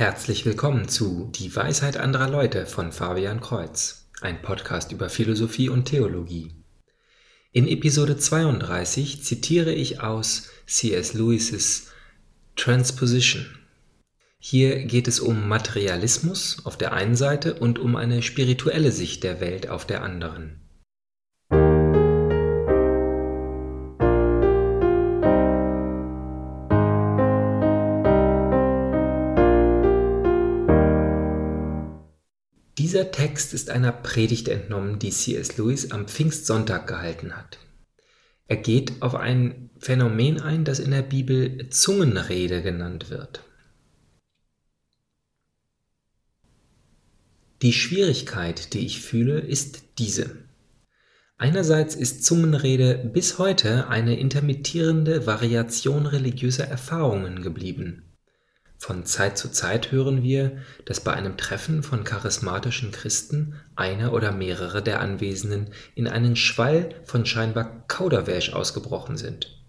Herzlich willkommen zu Die Weisheit anderer Leute von Fabian Kreuz, ein Podcast über Philosophie und Theologie. In Episode 32 zitiere ich aus C.S. Lewis's Transposition. Hier geht es um Materialismus auf der einen Seite und um eine spirituelle Sicht der Welt auf der anderen. Dieser Text ist einer Predigt entnommen, die C.S. Lewis am Pfingstsonntag gehalten hat. Er geht auf ein Phänomen ein, das in der Bibel Zungenrede genannt wird. Die Schwierigkeit, die ich fühle, ist diese. Einerseits ist Zungenrede bis heute eine intermittierende Variation religiöser Erfahrungen geblieben. Von Zeit zu Zeit hören wir, dass bei einem Treffen von charismatischen Christen einer oder mehrere der Anwesenden in einen Schwall von scheinbar Kauderwelsch ausgebrochen sind.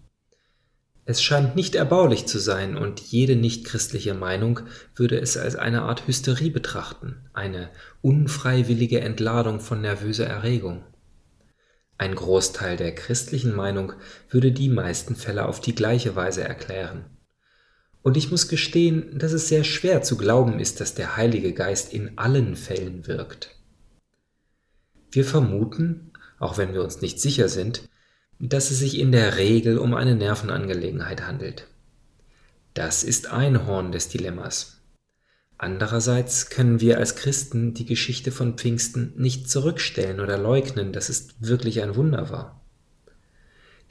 Es scheint nicht erbaulich zu sein und jede nichtchristliche Meinung würde es als eine Art Hysterie betrachten, eine unfreiwillige Entladung von nervöser Erregung. Ein Großteil der christlichen Meinung würde die meisten Fälle auf die gleiche Weise erklären. Und ich muss gestehen, dass es sehr schwer zu glauben ist, dass der Heilige Geist in allen Fällen wirkt. Wir vermuten, auch wenn wir uns nicht sicher sind, dass es sich in der Regel um eine Nervenangelegenheit handelt. Das ist ein Horn des Dilemmas. Andererseits können wir als Christen die Geschichte von Pfingsten nicht zurückstellen oder leugnen, dass es wirklich ein Wunder war.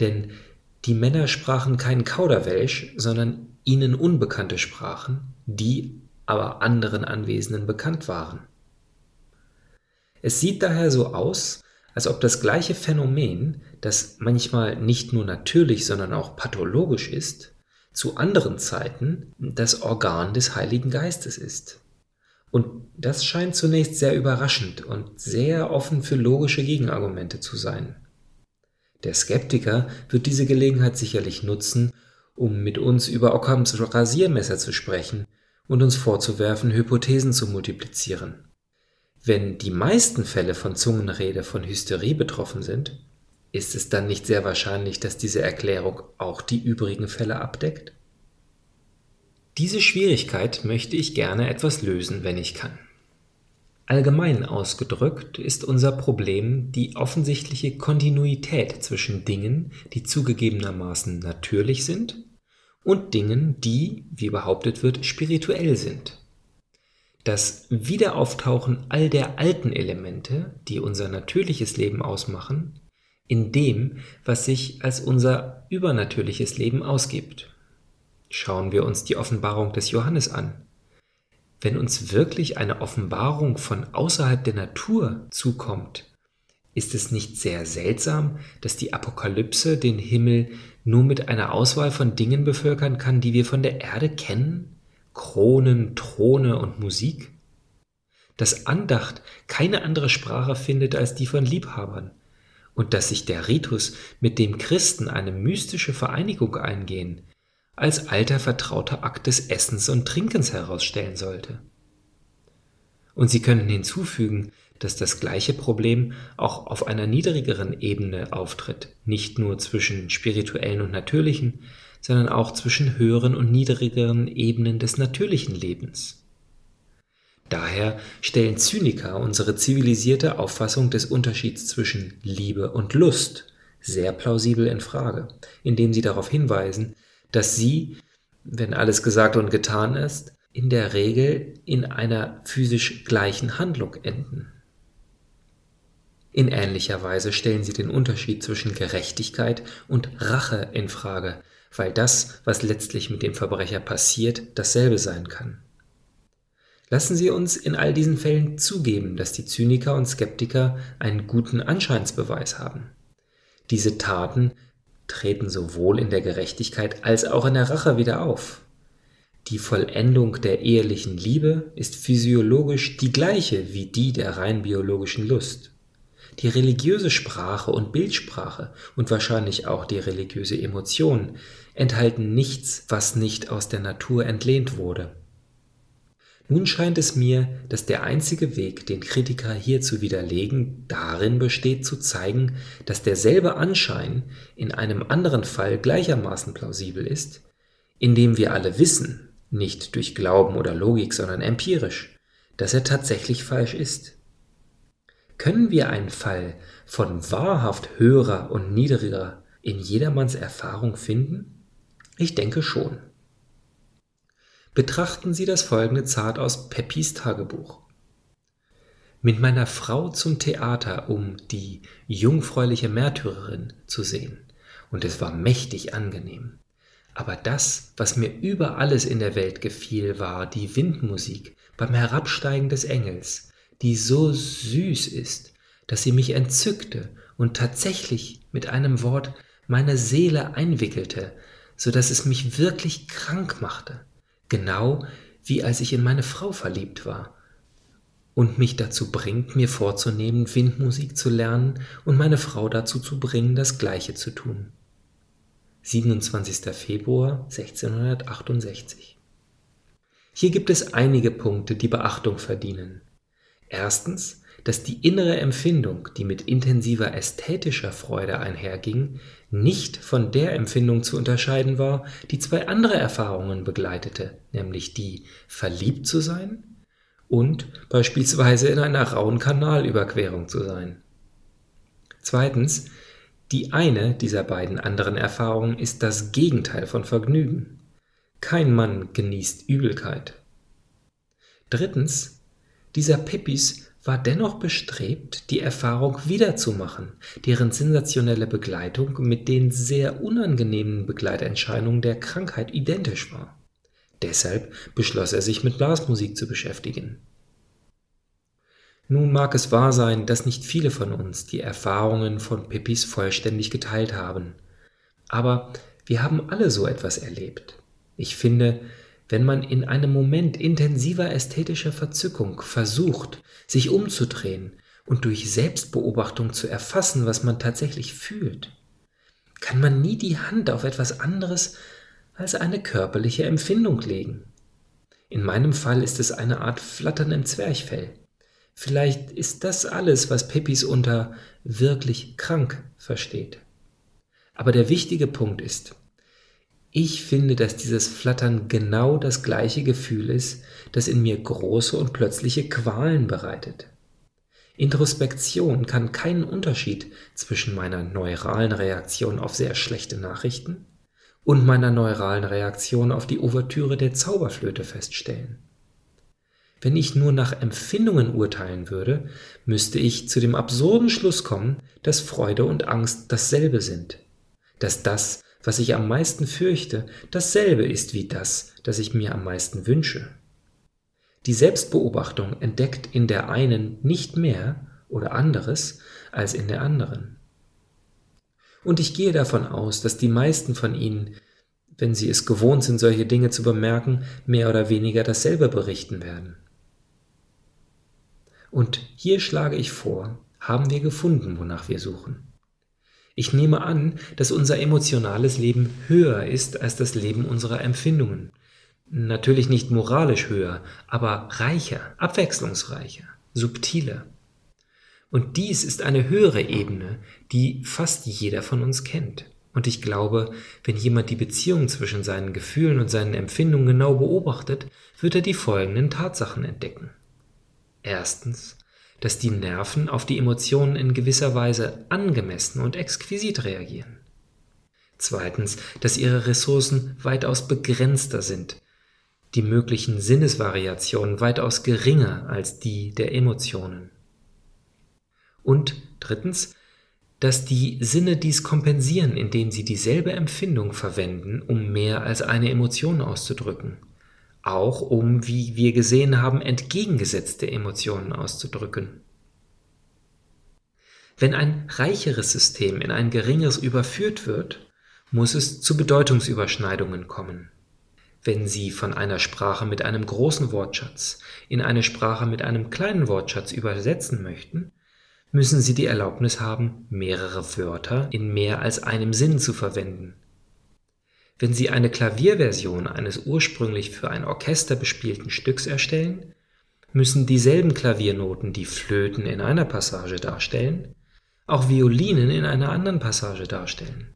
Denn die Männer sprachen kein Kauderwelsch, sondern ihnen unbekannte Sprachen, die aber anderen Anwesenden bekannt waren. Es sieht daher so aus, als ob das gleiche Phänomen, das manchmal nicht nur natürlich, sondern auch pathologisch ist, zu anderen Zeiten das Organ des Heiligen Geistes ist. Und das scheint zunächst sehr überraschend und sehr offen für logische Gegenargumente zu sein. Der Skeptiker wird diese Gelegenheit sicherlich nutzen, um mit uns über Ockhams Rasiermesser zu sprechen und uns vorzuwerfen, Hypothesen zu multiplizieren. Wenn die meisten Fälle von Zungenrede von Hysterie betroffen sind, ist es dann nicht sehr wahrscheinlich, dass diese Erklärung auch die übrigen Fälle abdeckt? Diese Schwierigkeit möchte ich gerne etwas lösen, wenn ich kann. Allgemein ausgedrückt ist unser Problem die offensichtliche Kontinuität zwischen Dingen, die zugegebenermaßen natürlich sind, und Dingen, die, wie behauptet wird, spirituell sind. Das Wiederauftauchen all der alten Elemente, die unser natürliches Leben ausmachen, in dem, was sich als unser übernatürliches Leben ausgibt. Schauen wir uns die Offenbarung des Johannes an. Wenn uns wirklich eine Offenbarung von außerhalb der Natur zukommt, ist es nicht sehr seltsam, dass die Apokalypse den Himmel nur mit einer Auswahl von Dingen bevölkern kann, die wir von der Erde kennen? Kronen, Throne und Musik? Dass Andacht keine andere Sprache findet als die von Liebhabern und dass sich der Ritus, mit dem Christen eine mystische Vereinigung eingehen, als alter vertrauter Akt des Essens und Trinkens herausstellen sollte. Und Sie können hinzufügen, dass das gleiche Problem auch auf einer niedrigeren Ebene auftritt, nicht nur zwischen spirituellen und natürlichen, sondern auch zwischen höheren und niedrigeren Ebenen des natürlichen Lebens. Daher stellen Zyniker unsere zivilisierte Auffassung des Unterschieds zwischen Liebe und Lust sehr plausibel in Frage, indem sie darauf hinweisen, dass sie, wenn alles gesagt und getan ist, in der Regel in einer physisch gleichen Handlung enden. In ähnlicher Weise stellen sie den Unterschied zwischen Gerechtigkeit und Rache in Frage, weil das, was letztlich mit dem Verbrecher passiert, dasselbe sein kann. Lassen Sie uns in all diesen Fällen zugeben, dass die Zyniker und Skeptiker einen guten Anscheinsbeweis haben. Diese Taten treten sowohl in der Gerechtigkeit als auch in der Rache wieder auf. Die Vollendung der ehelichen Liebe ist physiologisch die gleiche wie die der rein biologischen Lust. Die religiöse Sprache und Bildsprache und wahrscheinlich auch die religiöse Emotion enthalten nichts, was nicht aus der Natur entlehnt wurde. Nun scheint es mir, dass der einzige Weg, den Kritiker hier zu widerlegen, darin besteht zu zeigen, dass derselbe Anschein in einem anderen Fall gleichermaßen plausibel ist, indem wir alle wissen, nicht durch Glauben oder Logik, sondern empirisch, dass er tatsächlich falsch ist. Können wir einen Fall von wahrhaft höherer und niedriger in jedermanns Erfahrung finden? Ich denke schon. Betrachten Sie das folgende Zart aus Peppis Tagebuch. Mit meiner Frau zum Theater, um die jungfräuliche Märtyrerin zu sehen, und es war mächtig angenehm. Aber das, was mir über alles in der Welt gefiel, war die Windmusik beim Herabsteigen des Engels, die so süß ist, dass sie mich entzückte und tatsächlich mit einem Wort meine Seele einwickelte, so dass es mich wirklich krank machte genau wie als ich in meine Frau verliebt war, und mich dazu bringt, mir vorzunehmen, Windmusik zu lernen und meine Frau dazu zu bringen, das Gleiche zu tun. 27. Februar 1668. Hier gibt es einige Punkte, die Beachtung verdienen. Erstens dass die innere Empfindung, die mit intensiver ästhetischer Freude einherging, nicht von der Empfindung zu unterscheiden war, die zwei andere Erfahrungen begleitete, nämlich die verliebt zu sein und beispielsweise in einer rauen Kanalüberquerung zu sein. Zweitens, die eine dieser beiden anderen Erfahrungen ist das Gegenteil von Vergnügen. Kein Mann genießt Übelkeit. Drittens, dieser Pippis war dennoch bestrebt, die Erfahrung wiederzumachen, deren sensationelle Begleitung mit den sehr unangenehmen Begleiterscheinungen der Krankheit identisch war. Deshalb beschloss er sich mit Blasmusik zu beschäftigen. Nun mag es wahr sein, dass nicht viele von uns die Erfahrungen von Pippis vollständig geteilt haben, aber wir haben alle so etwas erlebt. Ich finde, wenn man in einem Moment intensiver ästhetischer Verzückung versucht, sich umzudrehen und durch Selbstbeobachtung zu erfassen, was man tatsächlich fühlt, kann man nie die Hand auf etwas anderes als eine körperliche Empfindung legen. In meinem Fall ist es eine Art Flattern im Zwerchfell. Vielleicht ist das alles, was Peppis unter wirklich krank versteht. Aber der wichtige Punkt ist, ich finde, dass dieses Flattern genau das gleiche Gefühl ist, das in mir große und plötzliche Qualen bereitet. Introspektion kann keinen Unterschied zwischen meiner neuralen Reaktion auf sehr schlechte Nachrichten und meiner neuralen Reaktion auf die Ouvertüre der Zauberflöte feststellen. Wenn ich nur nach Empfindungen urteilen würde, müsste ich zu dem absurden Schluss kommen, dass Freude und Angst dasselbe sind, dass das, was ich am meisten fürchte, dasselbe ist wie das, das ich mir am meisten wünsche. Die Selbstbeobachtung entdeckt in der einen nicht mehr oder anderes als in der anderen. Und ich gehe davon aus, dass die meisten von Ihnen, wenn sie es gewohnt sind, solche Dinge zu bemerken, mehr oder weniger dasselbe berichten werden. Und hier schlage ich vor, haben wir gefunden, wonach wir suchen. Ich nehme an, dass unser emotionales Leben höher ist als das Leben unserer Empfindungen. Natürlich nicht moralisch höher, aber reicher, abwechslungsreicher, subtiler. Und dies ist eine höhere Ebene, die fast jeder von uns kennt. Und ich glaube, wenn jemand die Beziehung zwischen seinen Gefühlen und seinen Empfindungen genau beobachtet, wird er die folgenden Tatsachen entdecken. Erstens, dass die Nerven auf die Emotionen in gewisser Weise angemessen und exquisit reagieren. Zweitens, dass ihre Ressourcen weitaus begrenzter sind, die möglichen Sinnesvariationen weitaus geringer als die der Emotionen. Und drittens, dass die Sinne dies kompensieren, indem sie dieselbe Empfindung verwenden, um mehr als eine Emotion auszudrücken auch um, wie wir gesehen haben, entgegengesetzte Emotionen auszudrücken. Wenn ein reicheres System in ein geringeres überführt wird, muss es zu Bedeutungsüberschneidungen kommen. Wenn Sie von einer Sprache mit einem großen Wortschatz in eine Sprache mit einem kleinen Wortschatz übersetzen möchten, müssen Sie die Erlaubnis haben, mehrere Wörter in mehr als einem Sinn zu verwenden. Wenn Sie eine Klavierversion eines ursprünglich für ein Orchester bespielten Stücks erstellen, müssen dieselben Klaviernoten, die Flöten in einer Passage darstellen, auch Violinen in einer anderen Passage darstellen.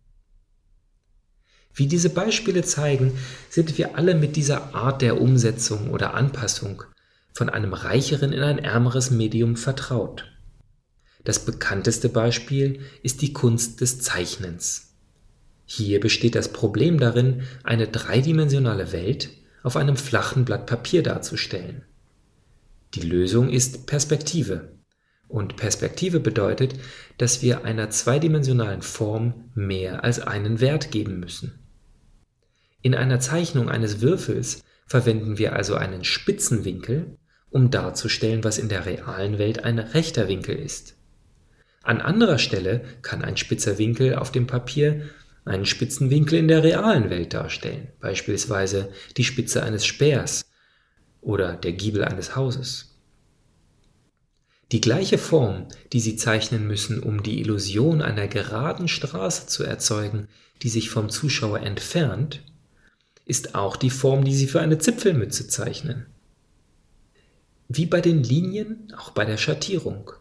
Wie diese Beispiele zeigen, sind wir alle mit dieser Art der Umsetzung oder Anpassung von einem reicheren in ein ärmeres Medium vertraut. Das bekannteste Beispiel ist die Kunst des Zeichnens. Hier besteht das Problem darin, eine dreidimensionale Welt auf einem flachen Blatt Papier darzustellen. Die Lösung ist Perspektive. Und Perspektive bedeutet, dass wir einer zweidimensionalen Form mehr als einen Wert geben müssen. In einer Zeichnung eines Würfels verwenden wir also einen spitzen Winkel, um darzustellen, was in der realen Welt ein rechter Winkel ist. An anderer Stelle kann ein spitzer Winkel auf dem Papier einen spitzen Winkel in der realen Welt darstellen, beispielsweise die Spitze eines Speers oder der Giebel eines Hauses. Die gleiche Form, die Sie zeichnen müssen, um die Illusion einer geraden Straße zu erzeugen, die sich vom Zuschauer entfernt, ist auch die Form, die Sie für eine Zipfelmütze zeichnen. Wie bei den Linien, auch bei der Schattierung.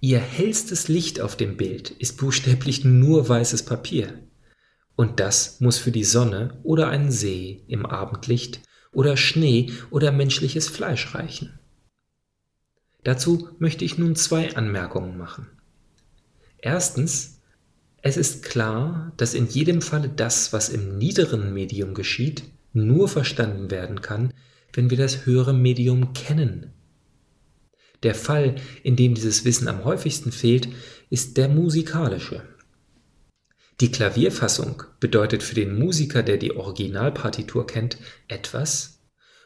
Ihr hellstes Licht auf dem Bild ist buchstäblich nur weißes Papier. Und das muss für die Sonne oder einen See im Abendlicht oder Schnee oder menschliches Fleisch reichen. Dazu möchte ich nun zwei Anmerkungen machen. Erstens, es ist klar, dass in jedem Falle das, was im niederen Medium geschieht, nur verstanden werden kann, wenn wir das höhere Medium kennen. Der Fall, in dem dieses Wissen am häufigsten fehlt, ist der musikalische. Die Klavierfassung bedeutet für den Musiker, der die Originalpartitur kennt, etwas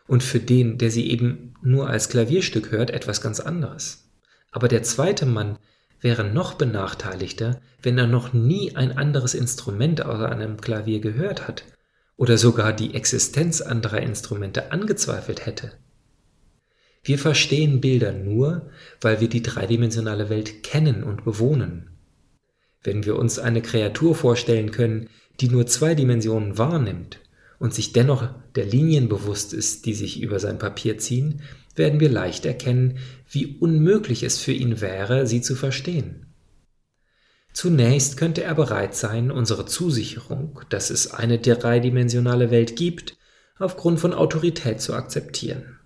und für den, der sie eben nur als Klavierstück hört, etwas ganz anderes. Aber der zweite Mann wäre noch benachteiligter, wenn er noch nie ein anderes Instrument außer einem Klavier gehört hat oder sogar die Existenz anderer Instrumente angezweifelt hätte. Wir verstehen Bilder nur, weil wir die dreidimensionale Welt kennen und bewohnen. Wenn wir uns eine Kreatur vorstellen können, die nur zwei Dimensionen wahrnimmt und sich dennoch der Linien bewusst ist, die sich über sein Papier ziehen, werden wir leicht erkennen, wie unmöglich es für ihn wäre, sie zu verstehen. Zunächst könnte er bereit sein, unsere Zusicherung, dass es eine dreidimensionale Welt gibt, aufgrund von Autorität zu akzeptieren.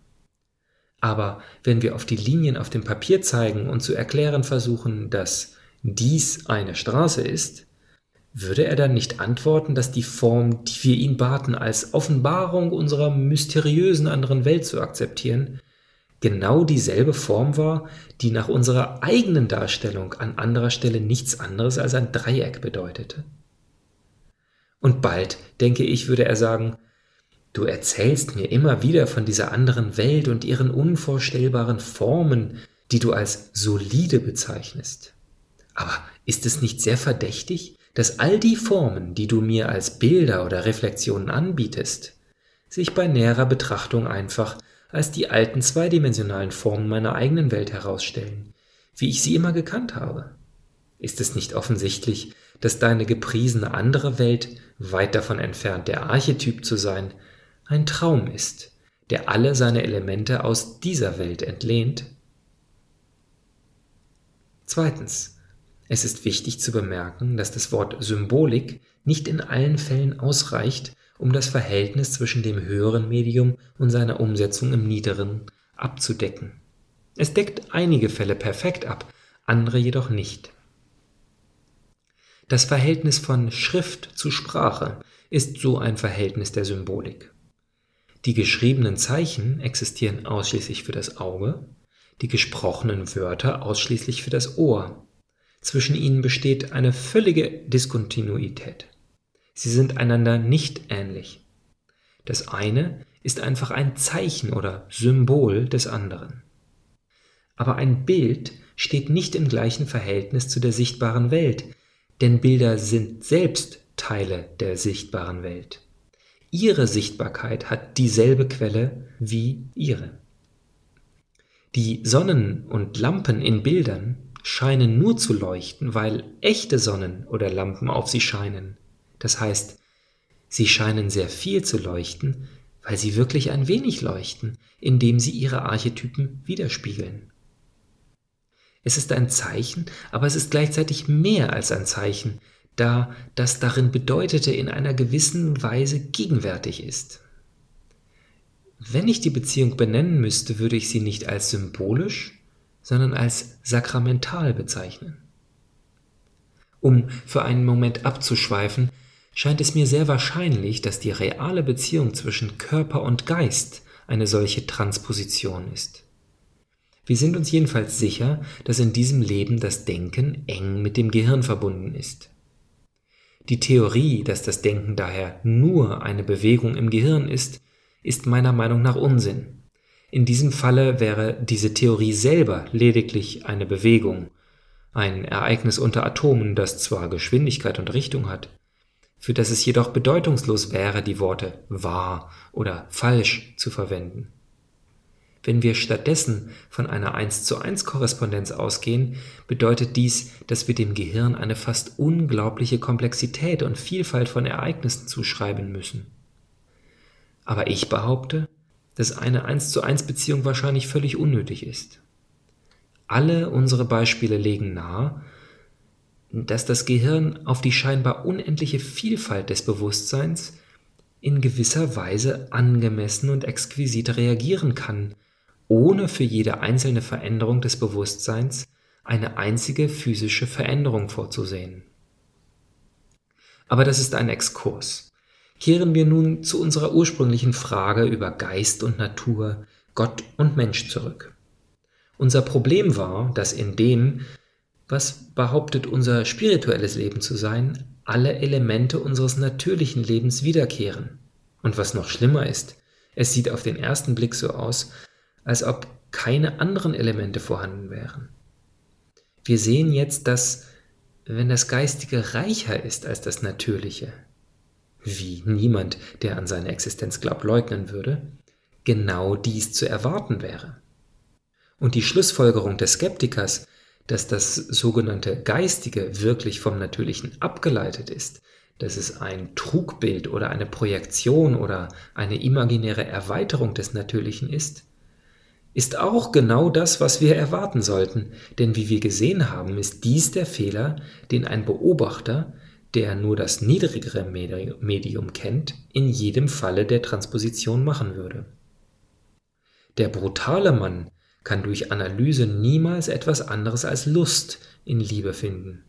Aber wenn wir auf die Linien auf dem Papier zeigen und zu erklären versuchen, dass dies eine Straße ist, würde er dann nicht antworten, dass die Form, die wir ihn baten, als Offenbarung unserer mysteriösen anderen Welt zu akzeptieren, genau dieselbe Form war, die nach unserer eigenen Darstellung an anderer Stelle nichts anderes als ein Dreieck bedeutete? Und bald, denke ich, würde er sagen, du erzählst mir immer wieder von dieser anderen Welt und ihren unvorstellbaren Formen, die du als solide bezeichnest. Aber ist es nicht sehr verdächtig, dass all die Formen, die du mir als Bilder oder Reflexionen anbietest, sich bei näherer Betrachtung einfach als die alten zweidimensionalen Formen meiner eigenen Welt herausstellen, wie ich sie immer gekannt habe? Ist es nicht offensichtlich, dass deine gepriesene andere Welt, weit davon entfernt der Archetyp zu sein, ein Traum ist, der alle seine Elemente aus dieser Welt entlehnt? Zweitens, es ist wichtig zu bemerken, dass das Wort Symbolik nicht in allen Fällen ausreicht, um das Verhältnis zwischen dem höheren Medium und seiner Umsetzung im niederen abzudecken. Es deckt einige Fälle perfekt ab, andere jedoch nicht. Das Verhältnis von Schrift zu Sprache ist so ein Verhältnis der Symbolik. Die geschriebenen Zeichen existieren ausschließlich für das Auge, die gesprochenen Wörter ausschließlich für das Ohr. Zwischen ihnen besteht eine völlige Diskontinuität. Sie sind einander nicht ähnlich. Das eine ist einfach ein Zeichen oder Symbol des anderen. Aber ein Bild steht nicht im gleichen Verhältnis zu der sichtbaren Welt, denn Bilder sind selbst Teile der sichtbaren Welt. Ihre Sichtbarkeit hat dieselbe Quelle wie ihre. Die Sonnen und Lampen in Bildern scheinen nur zu leuchten, weil echte Sonnen oder Lampen auf sie scheinen. Das heißt, Sie scheinen sehr viel zu leuchten, weil sie wirklich ein wenig leuchten, indem sie ihre Archetypen widerspiegeln. Es ist ein Zeichen, aber es ist gleichzeitig mehr als ein Zeichen, da das darin Bedeutete in einer gewissen Weise gegenwärtig ist. Wenn ich die Beziehung benennen müsste, würde ich sie nicht als symbolisch, sondern als sakramental bezeichnen. Um für einen Moment abzuschweifen, scheint es mir sehr wahrscheinlich, dass die reale Beziehung zwischen Körper und Geist eine solche Transposition ist. Wir sind uns jedenfalls sicher, dass in diesem Leben das Denken eng mit dem Gehirn verbunden ist. Die Theorie, dass das Denken daher nur eine Bewegung im Gehirn ist, ist meiner Meinung nach Unsinn. In diesem Falle wäre diese Theorie selber lediglich eine Bewegung, ein Ereignis unter Atomen, das zwar Geschwindigkeit und Richtung hat, für das es jedoch bedeutungslos wäre, die Worte wahr oder falsch zu verwenden. Wenn wir stattdessen von einer 1 zu 1 Korrespondenz ausgehen, bedeutet dies, dass wir dem Gehirn eine fast unglaubliche Komplexität und Vielfalt von Ereignissen zuschreiben müssen. Aber ich behaupte, dass eine 1 zu 1 Beziehung wahrscheinlich völlig unnötig ist. Alle unsere Beispiele legen nahe, dass das Gehirn auf die scheinbar unendliche Vielfalt des Bewusstseins in gewisser Weise angemessen und exquisit reagieren kann, ohne für jede einzelne Veränderung des Bewusstseins eine einzige physische Veränderung vorzusehen. Aber das ist ein Exkurs. Kehren wir nun zu unserer ursprünglichen Frage über Geist und Natur, Gott und Mensch zurück. Unser Problem war, dass in dem, was behauptet unser spirituelles Leben zu sein, alle Elemente unseres natürlichen Lebens wiederkehren. Und was noch schlimmer ist, es sieht auf den ersten Blick so aus, als ob keine anderen Elemente vorhanden wären. Wir sehen jetzt, dass wenn das Geistige reicher ist als das Natürliche, wie niemand, der an seine Existenz glaubt, leugnen würde, genau dies zu erwarten wäre. Und die Schlussfolgerung des Skeptikers, dass das sogenannte Geistige wirklich vom Natürlichen abgeleitet ist, dass es ein Trugbild oder eine Projektion oder eine imaginäre Erweiterung des Natürlichen ist, ist auch genau das, was wir erwarten sollten, denn wie wir gesehen haben, ist dies der Fehler, den ein Beobachter, der nur das niedrigere Medium kennt, in jedem Falle der Transposition machen würde. Der brutale Mann kann durch Analyse niemals etwas anderes als Lust in Liebe finden.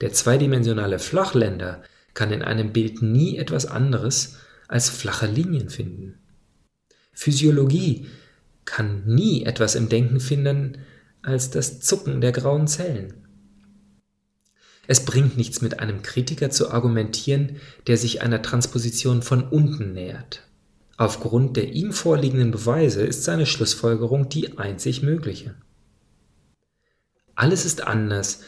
Der zweidimensionale Flachländer kann in einem Bild nie etwas anderes als flache Linien finden. Physiologie kann nie etwas im Denken finden als das Zucken der grauen Zellen. Es bringt nichts mit einem Kritiker zu argumentieren, der sich einer Transposition von unten nähert. Aufgrund der ihm vorliegenden Beweise ist seine Schlussfolgerung die einzig mögliche. Alles ist anders,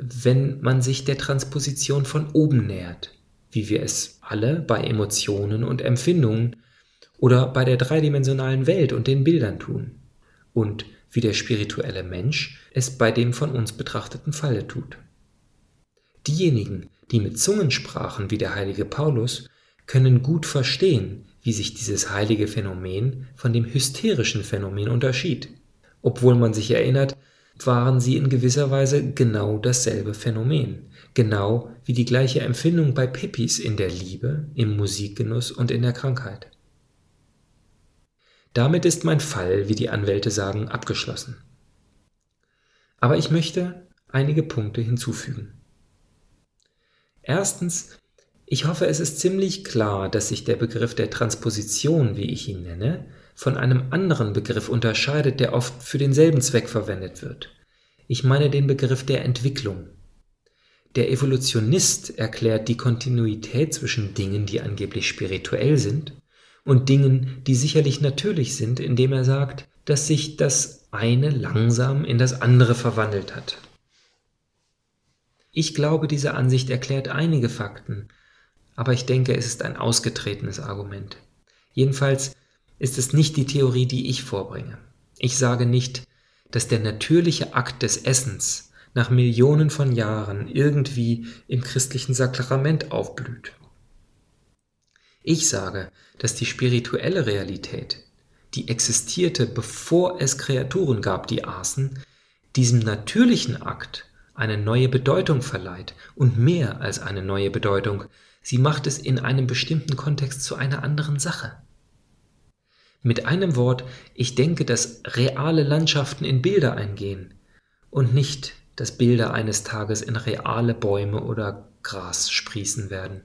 wenn man sich der Transposition von oben nähert, wie wir es alle bei Emotionen und Empfindungen oder bei der dreidimensionalen Welt und den Bildern tun, und wie der spirituelle Mensch es bei dem von uns betrachteten Falle tut. Diejenigen, die mit Zungen sprachen wie der heilige Paulus, können gut verstehen, wie sich dieses heilige Phänomen von dem hysterischen Phänomen unterschied. Obwohl man sich erinnert, waren sie in gewisser Weise genau dasselbe Phänomen, genau wie die gleiche Empfindung bei Pippis in der Liebe, im Musikgenuss und in der Krankheit. Damit ist mein Fall, wie die Anwälte sagen, abgeschlossen. Aber ich möchte einige Punkte hinzufügen. Erstens ich hoffe, es ist ziemlich klar, dass sich der Begriff der Transposition, wie ich ihn nenne, von einem anderen Begriff unterscheidet, der oft für denselben Zweck verwendet wird. Ich meine den Begriff der Entwicklung. Der Evolutionist erklärt die Kontinuität zwischen Dingen, die angeblich spirituell sind, und Dingen, die sicherlich natürlich sind, indem er sagt, dass sich das eine langsam in das andere verwandelt hat. Ich glaube, diese Ansicht erklärt einige Fakten, aber ich denke, es ist ein ausgetretenes Argument. Jedenfalls ist es nicht die Theorie, die ich vorbringe. Ich sage nicht, dass der natürliche Akt des Essens nach Millionen von Jahren irgendwie im christlichen Sakrament aufblüht. Ich sage, dass die spirituelle Realität, die existierte, bevor es Kreaturen gab, die aßen, diesem natürlichen Akt eine neue Bedeutung verleiht und mehr als eine neue Bedeutung, sie macht es in einem bestimmten Kontext zu einer anderen Sache. Mit einem Wort, ich denke, dass reale Landschaften in Bilder eingehen und nicht, dass Bilder eines Tages in reale Bäume oder Gras sprießen werden.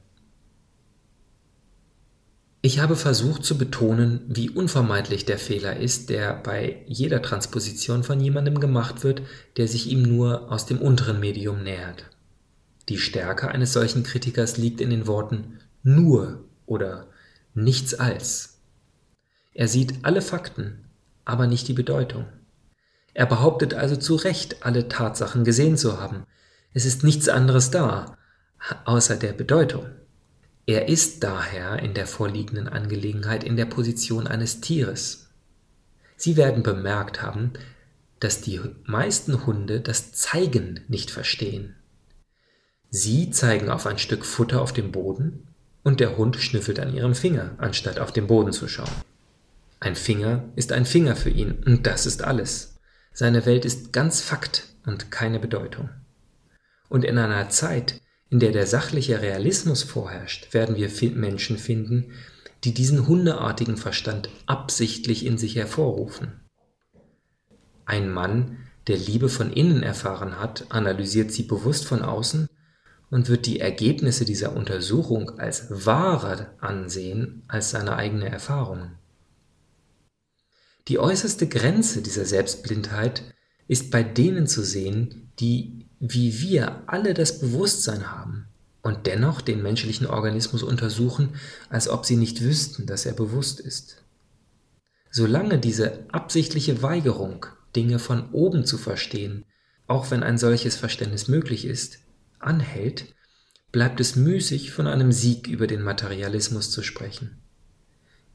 Ich habe versucht zu betonen, wie unvermeidlich der Fehler ist, der bei jeder Transposition von jemandem gemacht wird, der sich ihm nur aus dem unteren Medium nähert. Die Stärke eines solchen Kritikers liegt in den Worten nur oder nichts als. Er sieht alle Fakten, aber nicht die Bedeutung. Er behauptet also zu Recht, alle Tatsachen gesehen zu haben. Es ist nichts anderes da, außer der Bedeutung. Er ist daher in der vorliegenden Angelegenheit in der Position eines Tieres. Sie werden bemerkt haben, dass die meisten Hunde das Zeigen nicht verstehen. Sie zeigen auf ein Stück Futter auf dem Boden und der Hund schnüffelt an ihrem Finger, anstatt auf den Boden zu schauen. Ein Finger ist ein Finger für ihn und das ist alles. Seine Welt ist ganz Fakt und keine Bedeutung. Und in einer Zeit, in der der sachliche Realismus vorherrscht, werden wir Menschen finden, die diesen hundeartigen Verstand absichtlich in sich hervorrufen. Ein Mann, der Liebe von innen erfahren hat, analysiert sie bewusst von außen und wird die Ergebnisse dieser Untersuchung als wahrer ansehen als seine eigene Erfahrungen. Die äußerste Grenze dieser Selbstblindheit ist bei denen zu sehen, die wie wir alle das Bewusstsein haben und dennoch den menschlichen Organismus untersuchen, als ob sie nicht wüssten, dass er bewusst ist. Solange diese absichtliche Weigerung, Dinge von oben zu verstehen, auch wenn ein solches Verständnis möglich ist, anhält, bleibt es müßig, von einem Sieg über den Materialismus zu sprechen.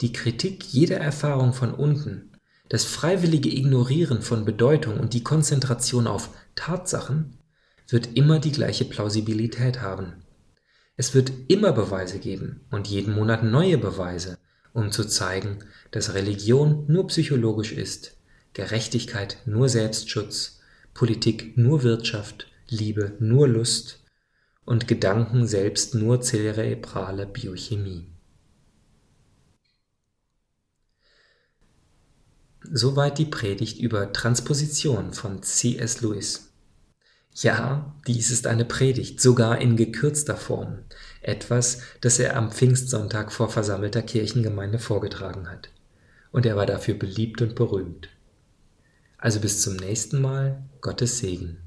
Die Kritik jeder Erfahrung von unten das freiwillige Ignorieren von Bedeutung und die Konzentration auf Tatsachen wird immer die gleiche Plausibilität haben. Es wird immer Beweise geben und jeden Monat neue Beweise, um zu zeigen, dass Religion nur psychologisch ist, Gerechtigkeit nur Selbstschutz, Politik nur Wirtschaft, Liebe nur Lust und Gedanken selbst nur zerebrale Biochemie. Soweit die Predigt über Transposition von C.S. Lewis. Ja, dies ist eine Predigt, sogar in gekürzter Form, etwas, das er am Pfingstsonntag vor versammelter Kirchengemeinde vorgetragen hat. Und er war dafür beliebt und berühmt. Also bis zum nächsten Mal, Gottes Segen.